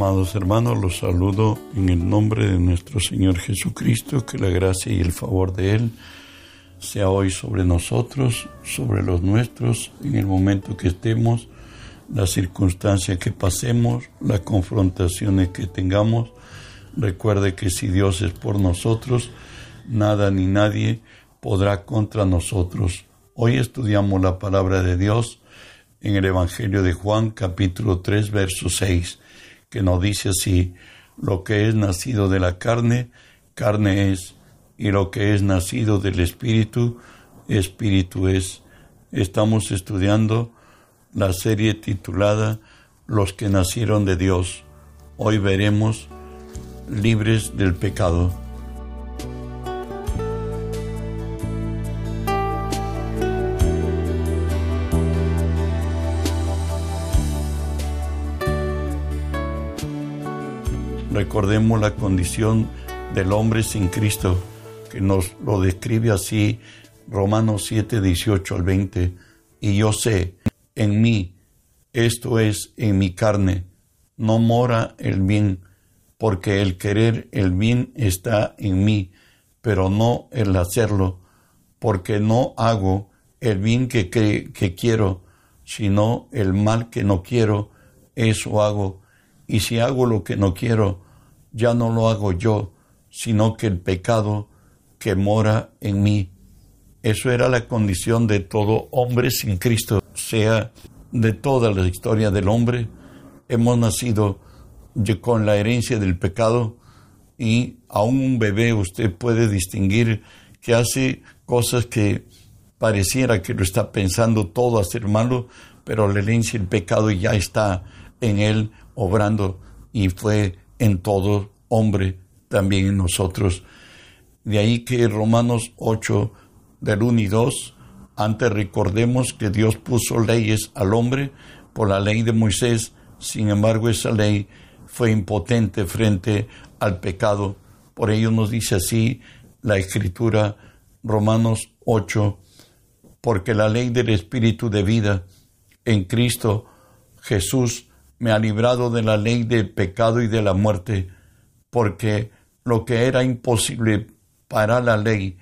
Amados hermanos, los saludo en el nombre de nuestro Señor Jesucristo, que la gracia y el favor de Él sea hoy sobre nosotros, sobre los nuestros, en el momento que estemos, la circunstancia que pasemos, las confrontaciones que tengamos. Recuerde que si Dios es por nosotros, nada ni nadie podrá contra nosotros. Hoy estudiamos la palabra de Dios en el Evangelio de Juan capítulo 3 verso 6 que nos dice así, lo que es nacido de la carne, carne es, y lo que es nacido del Espíritu, Espíritu es. Estamos estudiando la serie titulada Los que nacieron de Dios. Hoy veremos libres del pecado. Recordemos la condición del hombre sin Cristo, que nos lo describe así Romanos 7, 18 al 20. Y yo sé, en mí, esto es, en mi carne, no mora el bien, porque el querer el bien está en mí, pero no el hacerlo, porque no hago el bien que, que quiero, sino el mal que no quiero, eso hago. Y si hago lo que no quiero, ya no lo hago yo, sino que el pecado que mora en mí. Eso era la condición de todo hombre sin Cristo, sea de toda la historia del hombre. Hemos nacido con la herencia del pecado y aún un bebé usted puede distinguir que hace cosas que pareciera que lo está pensando todo hacer malo, pero la herencia del pecado ya está en él obrando y fue en todo hombre, también en nosotros. De ahí que Romanos 8, del 1 y 2, antes recordemos que Dios puso leyes al hombre por la ley de Moisés, sin embargo esa ley fue impotente frente al pecado. Por ello nos dice así la escritura Romanos 8, porque la ley del Espíritu de vida en Cristo Jesús me ha librado de la ley del pecado y de la muerte, porque lo que era imposible para la ley,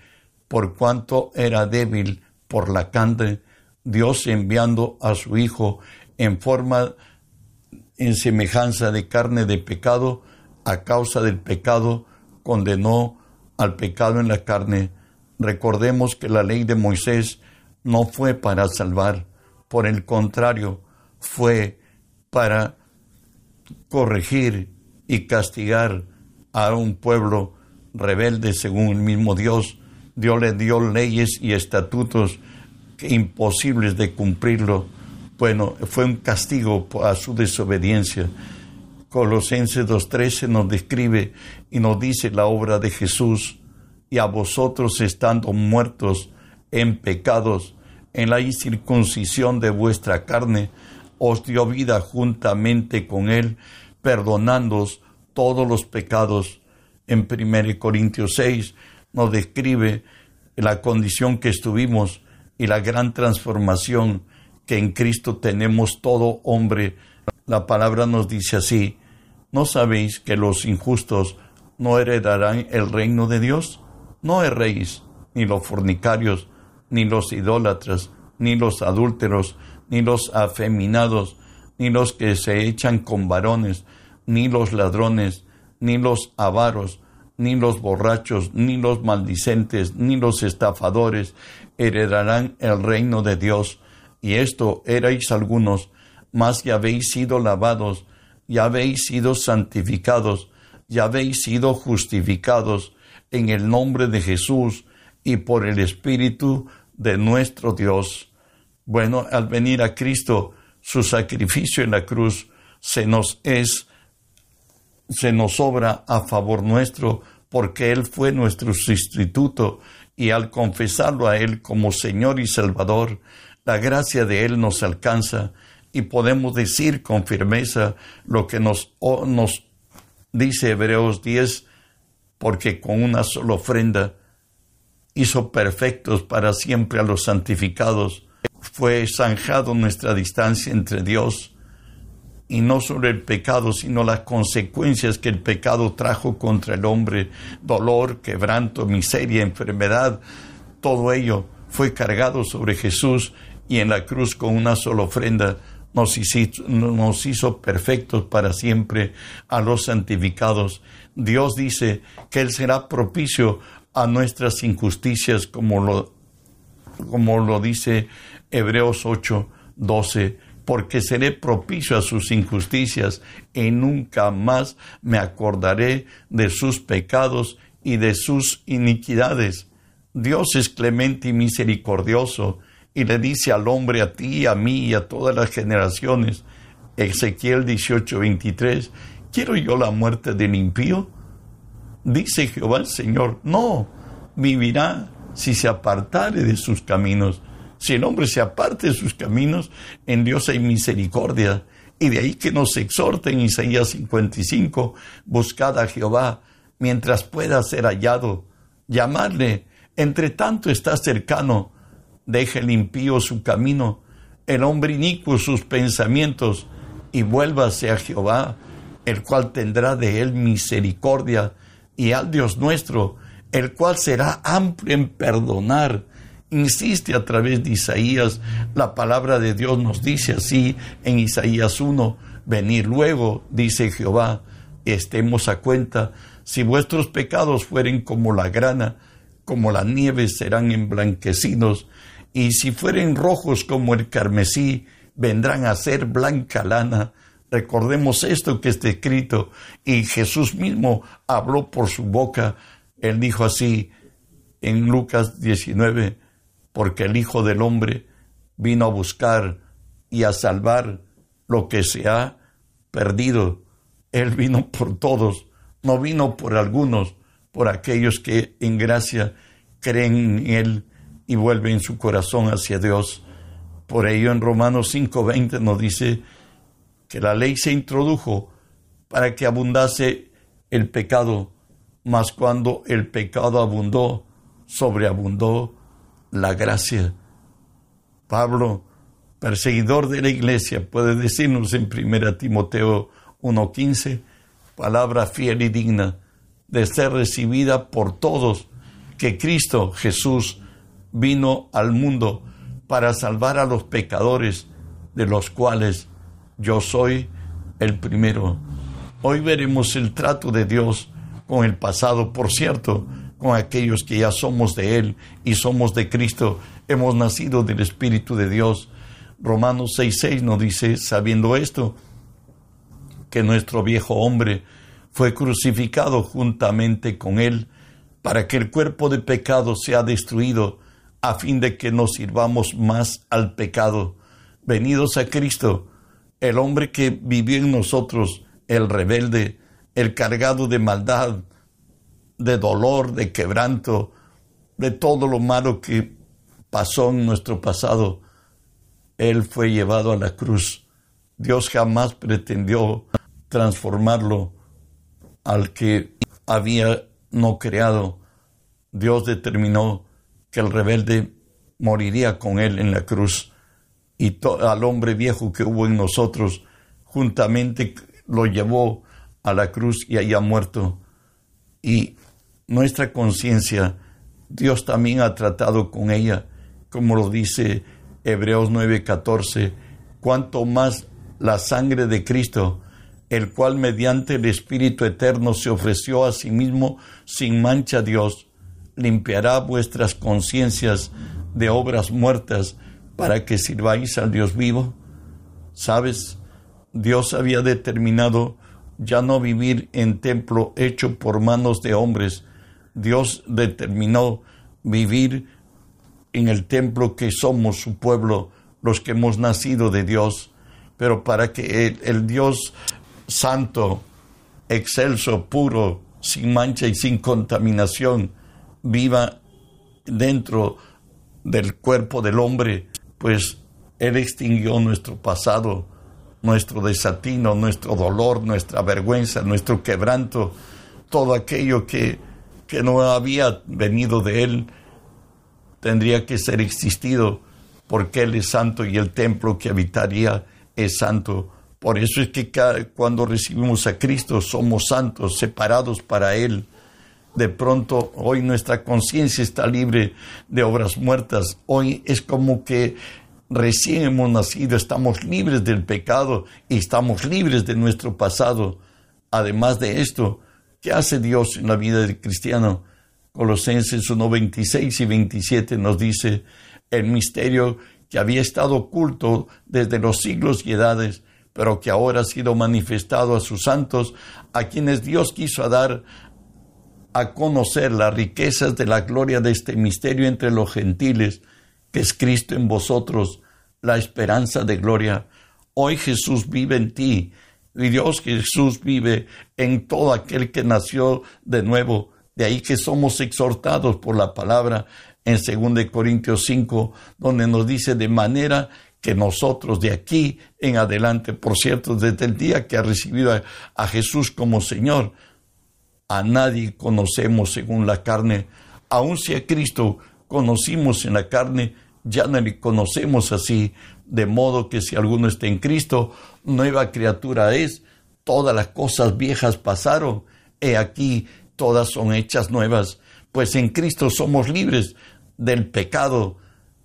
por cuanto era débil por la carne, Dios enviando a su Hijo en forma, en semejanza de carne de pecado, a causa del pecado, condenó al pecado en la carne. Recordemos que la ley de Moisés no fue para salvar, por el contrario, fue para corregir y castigar a un pueblo rebelde según el mismo Dios. Dios le dio leyes y estatutos imposibles de cumplirlo. Bueno, fue un castigo a su desobediencia. Colosenses 2.13 nos describe y nos dice la obra de Jesús, y a vosotros estando muertos en pecados, en la incircuncisión de vuestra carne, os dio vida juntamente con Él, perdonándoos todos los pecados. En 1 Corintios 6 nos describe la condición que estuvimos y la gran transformación que en Cristo tenemos todo hombre. La palabra nos dice así, ¿no sabéis que los injustos no heredarán el reino de Dios? No erréis, ni los fornicarios, ni los idólatras, ni los adúlteros, ni los afeminados, ni los que se echan con varones, ni los ladrones, ni los avaros, ni los borrachos, ni los maldicentes, ni los estafadores heredarán el reino de Dios. Y esto erais algunos, mas ya habéis sido lavados, ya habéis sido santificados, ya habéis sido justificados en el nombre de Jesús y por el Espíritu de nuestro Dios. Bueno, al venir a Cristo, su sacrificio en la cruz se nos es, se nos obra a favor nuestro, porque Él fue nuestro sustituto, y al confesarlo a Él como Señor y Salvador, la gracia de Él nos alcanza y podemos decir con firmeza lo que nos, nos dice Hebreos 10, porque con una sola ofrenda hizo perfectos para siempre a los santificados fue zanjado nuestra distancia entre Dios y no solo el pecado, sino las consecuencias que el pecado trajo contra el hombre, dolor, quebranto, miseria, enfermedad, todo ello fue cargado sobre Jesús y en la cruz con una sola ofrenda nos hizo, nos hizo perfectos para siempre a los santificados. Dios dice que Él será propicio a nuestras injusticias, como lo, como lo dice Hebreos 8, 12 porque seré propicio a sus injusticias y nunca más me acordaré de sus pecados y de sus iniquidades. Dios es clemente y misericordioso y le dice al hombre, a ti, a mí y a todas las generaciones, Ezequiel 18, 23, ¿quiero yo la muerte del impío? Dice Jehová el Señor, no, vivirá si se apartare de sus caminos. Si el hombre se aparte de sus caminos, en Dios hay misericordia. Y de ahí que nos exhorta en Isaías 55, buscad a Jehová mientras pueda ser hallado, llamarle, entre tanto está cercano, deje el impío su camino, el hombre inicuo sus pensamientos, y vuélvase a Jehová, el cual tendrá de él misericordia, y al Dios nuestro, el cual será amplio en perdonar insiste a través de Isaías. La palabra de Dios nos dice así en Isaías 1, venir luego, dice Jehová, estemos a cuenta, si vuestros pecados fueren como la grana, como la nieve serán emblanquecidos, y si fueren rojos como el carmesí, vendrán a ser blanca lana. Recordemos esto que está escrito, y Jesús mismo habló por su boca. Él dijo así en Lucas 19, porque el Hijo del Hombre vino a buscar y a salvar lo que se ha perdido. Él vino por todos, no vino por algunos, por aquellos que en gracia creen en Él y vuelven su corazón hacia Dios. Por ello en Romanos 5:20 nos dice que la ley se introdujo para que abundase el pecado, mas cuando el pecado abundó, sobreabundó la gracia. Pablo, perseguidor de la iglesia, puede decirnos en 1 Timoteo 1.15, palabra fiel y digna de ser recibida por todos, que Cristo Jesús vino al mundo para salvar a los pecadores, de los cuales yo soy el primero. Hoy veremos el trato de Dios con el pasado, por cierto, con aquellos que ya somos de Él y somos de Cristo, hemos nacido del Espíritu de Dios. Romanos 6:6 nos dice, sabiendo esto, que nuestro viejo hombre fue crucificado juntamente con Él, para que el cuerpo de pecado sea destruido, a fin de que nos sirvamos más al pecado. Venidos a Cristo, el hombre que vivió en nosotros, el rebelde, el cargado de maldad, de dolor, de quebranto, de todo lo malo que pasó en nuestro pasado, Él fue llevado a la cruz. Dios jamás pretendió transformarlo al que había no creado. Dios determinó que el rebelde moriría con Él en la cruz y al hombre viejo que hubo en nosotros juntamente lo llevó a la cruz y haya muerto. Y nuestra conciencia, Dios también ha tratado con ella, como lo dice Hebreos 9:14, cuanto más la sangre de Cristo, el cual mediante el Espíritu Eterno se ofreció a sí mismo sin mancha a Dios, limpiará vuestras conciencias de obras muertas para que sirváis al Dios vivo. ¿Sabes? Dios había determinado ya no vivir en templo hecho por manos de hombres, Dios determinó vivir en el templo que somos su pueblo, los que hemos nacido de Dios, pero para que el, Dios santo, excelso, puro, sin mancha y sin contaminación, viva dentro del cuerpo del hombre, pues Él extinguió nuestro pasado, nuestro desatino, nuestro dolor, nuestra vergüenza, nuestro quebranto, todo aquello que que no había venido de Él, tendría que ser existido porque Él es santo y el templo que habitaría es santo. Por eso es que cuando recibimos a Cristo somos santos, separados para Él. De pronto hoy nuestra conciencia está libre de obras muertas. Hoy es como que recién hemos nacido, estamos libres del pecado y estamos libres de nuestro pasado. Además de esto, ¿qué hace Dios en la vida del cristiano? Colosenses 1, 26 y 27 nos dice el misterio que había estado oculto desde los siglos y edades pero que ahora ha sido manifestado a sus santos, a quienes Dios quiso dar a conocer las riquezas de la gloria de este misterio entre los gentiles, que es Cristo en vosotros, la esperanza de gloria. Hoy Jesús vive en ti, y Dios Jesús vive en todo aquel que nació de nuevo. De ahí que somos exhortados por la palabra en 2 Corintios 5, donde nos dice de manera que nosotros de aquí en adelante, por cierto, desde el día que ha recibido a, Jesús como Señor, a nadie conocemos según la carne, aun si a Cristo conocimos en la carne, ya no le conocemos así, de modo que si alguno está en Cristo, nueva criatura es, todas las cosas viejas pasaron, he aquí todas son hechas nuevas, pues en Cristo somos libres del pecado,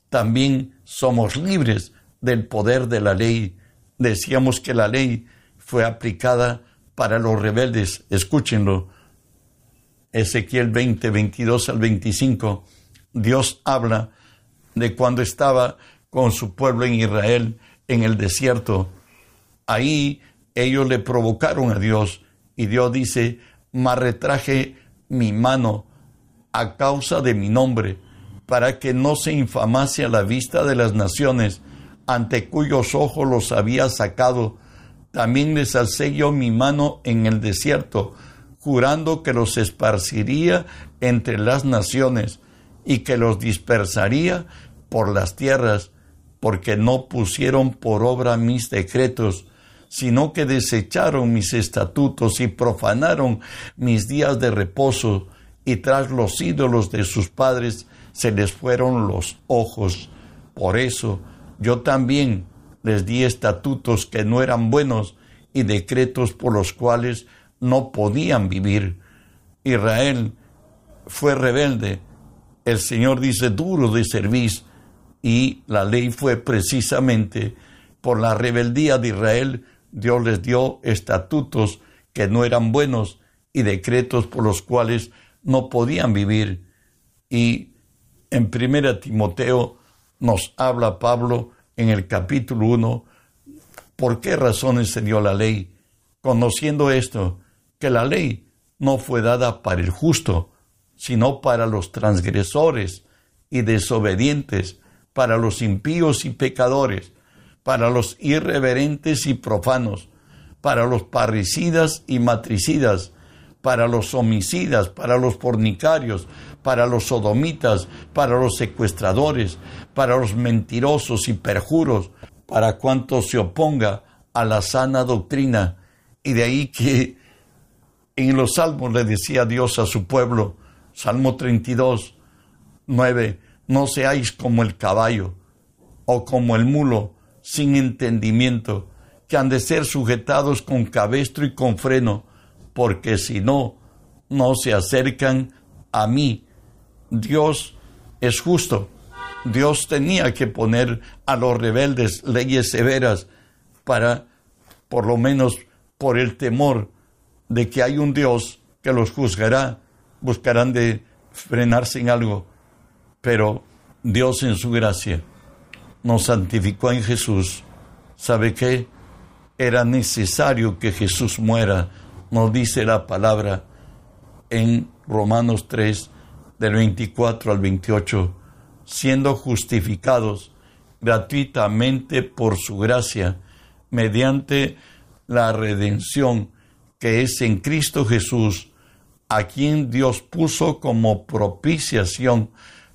también somos libres del poder de la ley. Decíamos que la ley fue aplicada para los rebeldes. Escúchenlo. Ezequiel 20, 22 al 25. Dios habla de cuando estaba con su pueblo en Israel en el desierto. Ahí ellos le provocaron a Dios y Dios dice, mas retraje mi mano a causa de mi nombre, para que no se infamase a la vista de las naciones ante cuyos ojos los había sacado. También les alcé yo mi mano en el desierto, jurando que los esparciría entre las naciones y que los dispersaría por las tierras, porque no pusieron por obra mis decretos, sino que desecharon mis estatutos y profanaron mis días de reposo, y tras los ídolos de sus padres se les fueron los ojos. Por eso, yo también les di estatutos que no eran buenos y decretos por los cuales no podían vivir. Israel fue rebelde. El Señor dice duro de servicio y la ley fue precisamente por la rebeldía de Israel. Dios les dio estatutos que no eran buenos y decretos por los cuales no podían vivir. Y en primera Timoteo nos habla Pablo en el capítulo 1 por qué razones se dio la ley, conociendo esto, que la ley no fue dada para el justo, sino para los transgresores y desobedientes, para los impíos y pecadores, para los irreverentes y profanos, para los parricidas y matricidas, para los homicidas, para los fornicarios, para los sodomitas, para los secuestradores, para los mentirosos y perjuros, para cuanto se oponga a la sana doctrina. Y de ahí que en los salmos le decía Dios a su pueblo, Salmo 32, 9, no seáis como el caballo o como el mulo sin entendimiento, que han de ser sujetados con cabestro y con freno, porque si no, no se acercan a mí. Dios es justo. Dios tenía que poner a los rebeldes leyes severas para, por lo menos por el temor de que hay un Dios que los juzgará, buscarán de frenarse en algo. Pero Dios en su gracia nos santificó en Jesús. ¿Sabe qué? Era necesario que Jesús muera nos dice la palabra en Romanos 3, del 24 al 28, siendo justificados gratuitamente por su gracia, mediante la redención que es en Cristo Jesús, a quien Dios puso como propiciación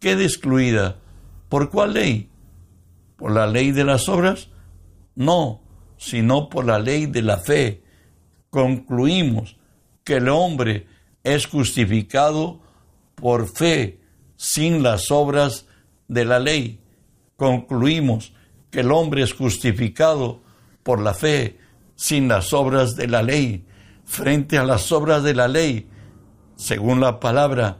Queda excluida. ¿Por cuál ley? ¿Por la ley de las obras? No, sino por la ley de la fe. Concluimos que el hombre es justificado por fe sin las obras de la ley. Concluimos que el hombre es justificado por la fe sin las obras de la ley. Frente a las obras de la ley, según la palabra,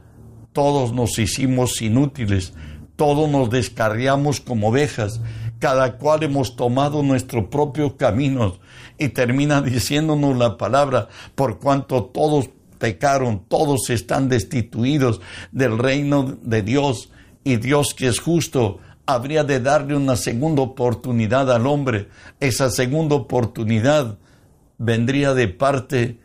todos nos hicimos inútiles, todos nos descarriamos como ovejas, cada cual hemos tomado nuestro propio camino y termina diciéndonos la palabra, por cuanto todos pecaron, todos están destituidos del reino de Dios y Dios que es justo habría de darle una segunda oportunidad al hombre. Esa segunda oportunidad vendría de parte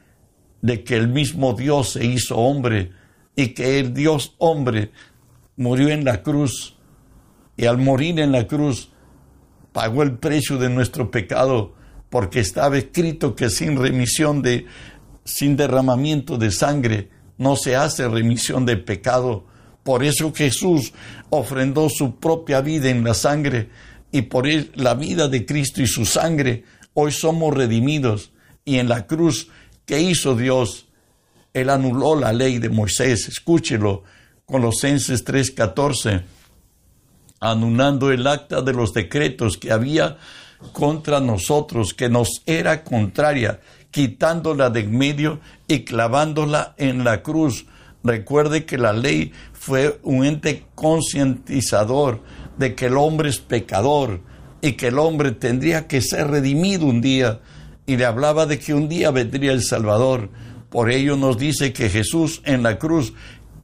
de que el mismo Dios se hizo hombre y que el Dios hombre murió en la cruz y al morir en la cruz pagó el precio de nuestro pecado porque estaba escrito que sin remisión de sin derramamiento de sangre no se hace remisión de pecado por eso Jesús ofrendó su propia vida en la sangre y por la vida de Cristo y su sangre hoy somos redimidos. Y en la cruz que hizo Dios, Él anuló la ley de Moisés. Escúchelo, Colosenses 3:14, anulando el acta de los decretos que había contra nosotros, que nos era contraria, quitándola de en medio y clavándola en la cruz Recuerde que la ley fue un ente concientizador de que el hombre es pecador y que el hombre tendría que ser redimido un día. Y le hablaba de que un día vendría el Salvador. Por ello nos dice que Jesús en la cruz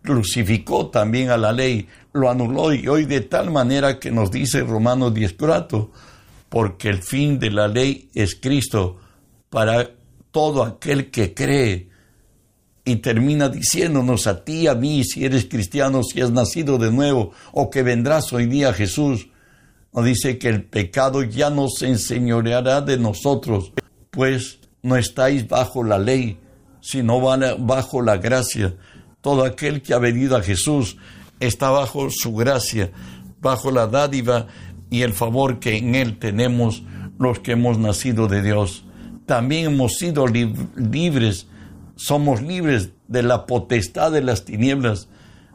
crucificó también a la ley, lo anuló y hoy de tal manera que nos dice Romanos 10:4, porque el fin de la ley es Cristo para todo aquel que cree y termina diciéndonos a ti, a mí, si eres cristiano, si has nacido de nuevo o que vendrás hoy día Jesús. Nos dice que el pecado ya no se enseñoreará de nosotros, pues no estáis bajo la ley, sino bajo la gracia. Todo aquel que ha venido a Jesús está bajo su gracia, bajo la dádiva y el favor que en Él tenemos los que hemos nacido de Dios. También hemos sido libres somos libres de la potestad de las tinieblas.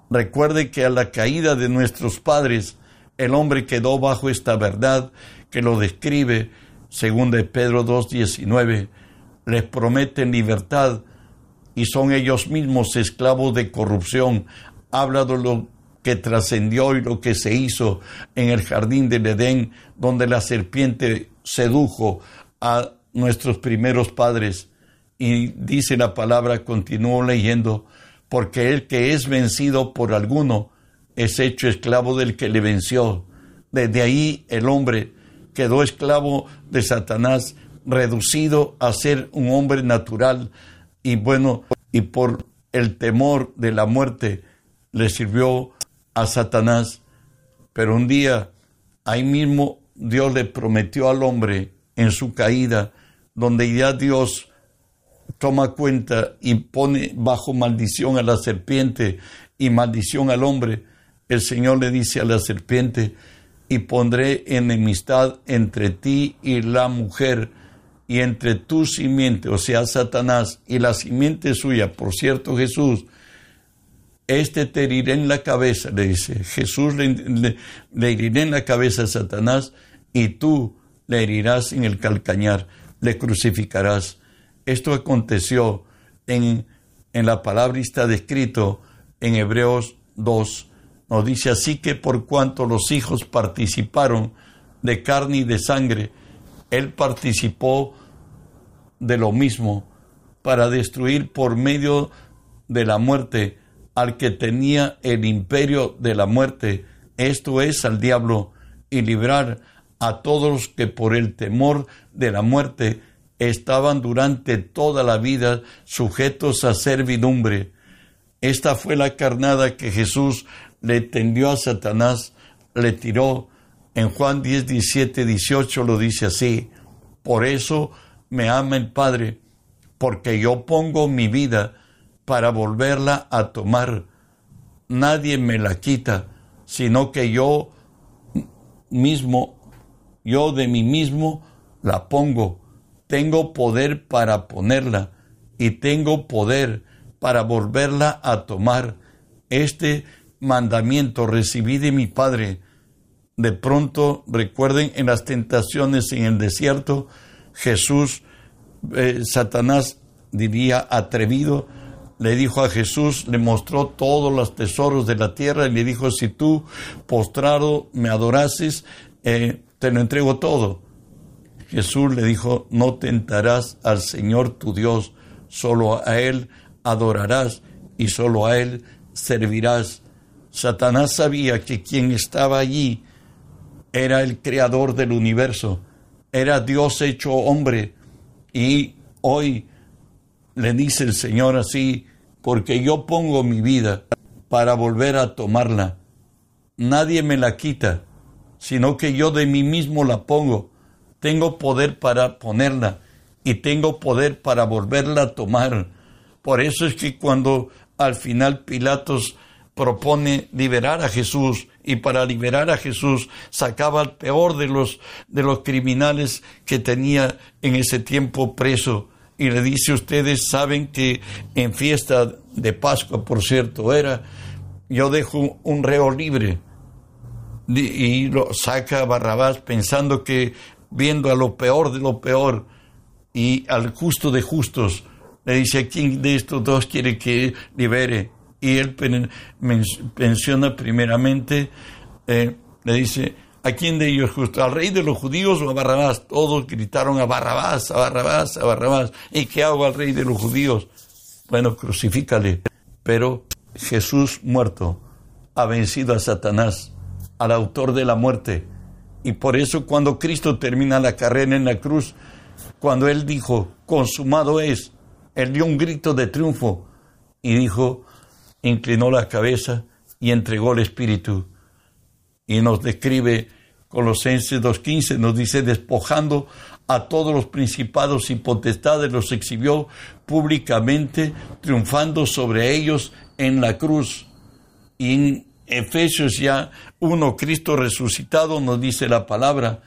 Recuerde que a la caída de nuestros padres, el hombre quedó bajo esta verdad que lo describe, según de Pedro 2.19, les prometen libertad y son ellos mismos esclavos de corrupción. Habla de lo que trascendió y lo que se hizo en el jardín del Edén, donde la serpiente sedujo a nuestros primeros padres y dice la palabra, continúo leyendo, porque el que es vencido por alguno es hecho esclavo del que le venció. Desde ahí el hombre quedó esclavo de Satanás, reducido a ser un hombre natural y bueno, y por el temor de la muerte le sirvió a Satanás. Pero un día, ahí mismo Dios le prometió al hombre en su caída, donde ya Dios toma cuenta y pone bajo maldición a la serpiente y maldición al hombre, el Señor le dice a la serpiente, y pondré enemistad entre ti y la mujer, y entre tu simiente, o sea, Satanás, y la simiente suya, por cierto Jesús, este te heriré en la cabeza, le dice, Jesús le, heriré en la cabeza a Satanás, y tú le herirás en el calcañar, le crucificarás. Esto aconteció en, en la palabra está descrito en Hebreos 2. Nos dice así que por cuanto los hijos participaron de carne y de sangre, él participó de lo mismo para destruir por medio de la muerte al que tenía el imperio de la muerte, esto es al diablo, y librar a todos los que por el temor de la muerte estaban durante toda la vida sujetos a servidumbre. Esta fue la carnada que Jesús le tendió a Satanás, le tiró. En Juan 10, 17, 18 lo dice así. Por eso me ama el Padre, porque yo pongo mi vida para volverla a tomar. Nadie me la quita, sino que yo mismo, yo de mí mismo la pongo. Tengo poder para ponerla y tengo poder para volverla a tomar. Este mandamiento recibí de mi Padre. De pronto, recuerden, en las tentaciones en el desierto, Jesús, eh, Satanás diría atrevido, le dijo a Jesús, le mostró todos los tesoros de la tierra y le dijo, si tú postrado me adorases, eh, te lo entrego todo. Jesús le dijo, no tentarás al Señor tu Dios, solo a Él adorarás y solo a Él servirás. Satanás sabía que quien estaba allí era el creador del universo, era Dios hecho hombre. Y hoy le dice el Señor así, porque yo pongo mi vida para volver a tomarla. Nadie me la quita, sino que yo de mí mismo la pongo. Tengo poder para ponerla y tengo poder para volverla a tomar. Por eso es que cuando al final Pilatos propone liberar a Jesús y para liberar a Jesús sacaba al peor de los de los criminales que tenía en ese tiempo preso y le dice ustedes saben que en fiesta de Pascua por cierto era yo dejo un reo libre y lo saca a Barrabás pensando que viendo a lo peor de lo peor y al justo de justos le dice, ¿a quién de estos dos quiere que libere? Y él menciona primeramente, eh, le dice, ¿a quién de ellos justo? ¿Al rey de los judíos o a Barrabás? Todos gritaron a Barrabás, a Barrabás, a Barrabás. ¿Y qué hago al rey de los judíos? Bueno, crucifícale. Pero Jesús muerto ha vencido a Satanás, al autor de la muerte. Y por eso cuando Cristo termina la carrera en la cruz, cuando Él dijo, consumado es, él dio un grito de triunfo y dijo, inclinó la cabeza y entregó el Espíritu. Y nos describe Colosenses 2.15, nos dice, despojando a todos los principados y potestades, los exhibió públicamente, triunfando sobre ellos en la cruz. Y en Efesios ya 1, Cristo resucitado, nos dice la palabra,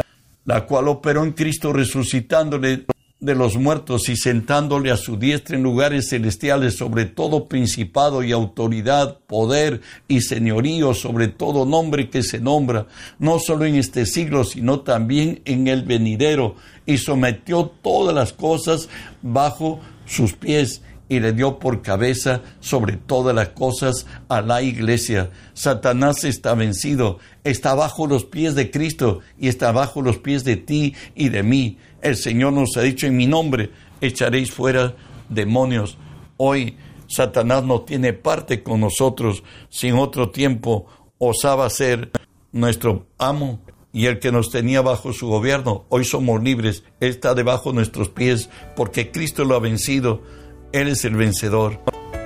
la cual operó en Cristo resucitándole de los muertos y sentándole a su diestra en lugares celestiales sobre todo principado y autoridad, poder y señorío, sobre todo nombre que se nombra, no solo en este siglo, sino también en el venidero, y sometió todas las cosas bajo sus pies y le dio por cabeza sobre todas las cosas a la iglesia. Satanás está vencido, está bajo los pies de Cristo y está bajo los pies de ti y de mí. El Señor nos ha dicho en mi nombre, echaréis fuera demonios. Hoy Satanás no tiene parte con nosotros, sin otro tiempo osaba ser nuestro amo y el que nos tenía bajo su gobierno. Hoy somos libres, Él está debajo de nuestros pies porque Cristo lo ha vencido. Él es el vencedor.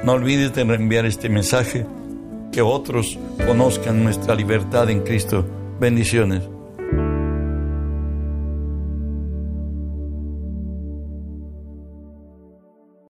No olvides de reenviar este mensaje, que otros conozcan nuestra libertad en Cristo. Bendiciones.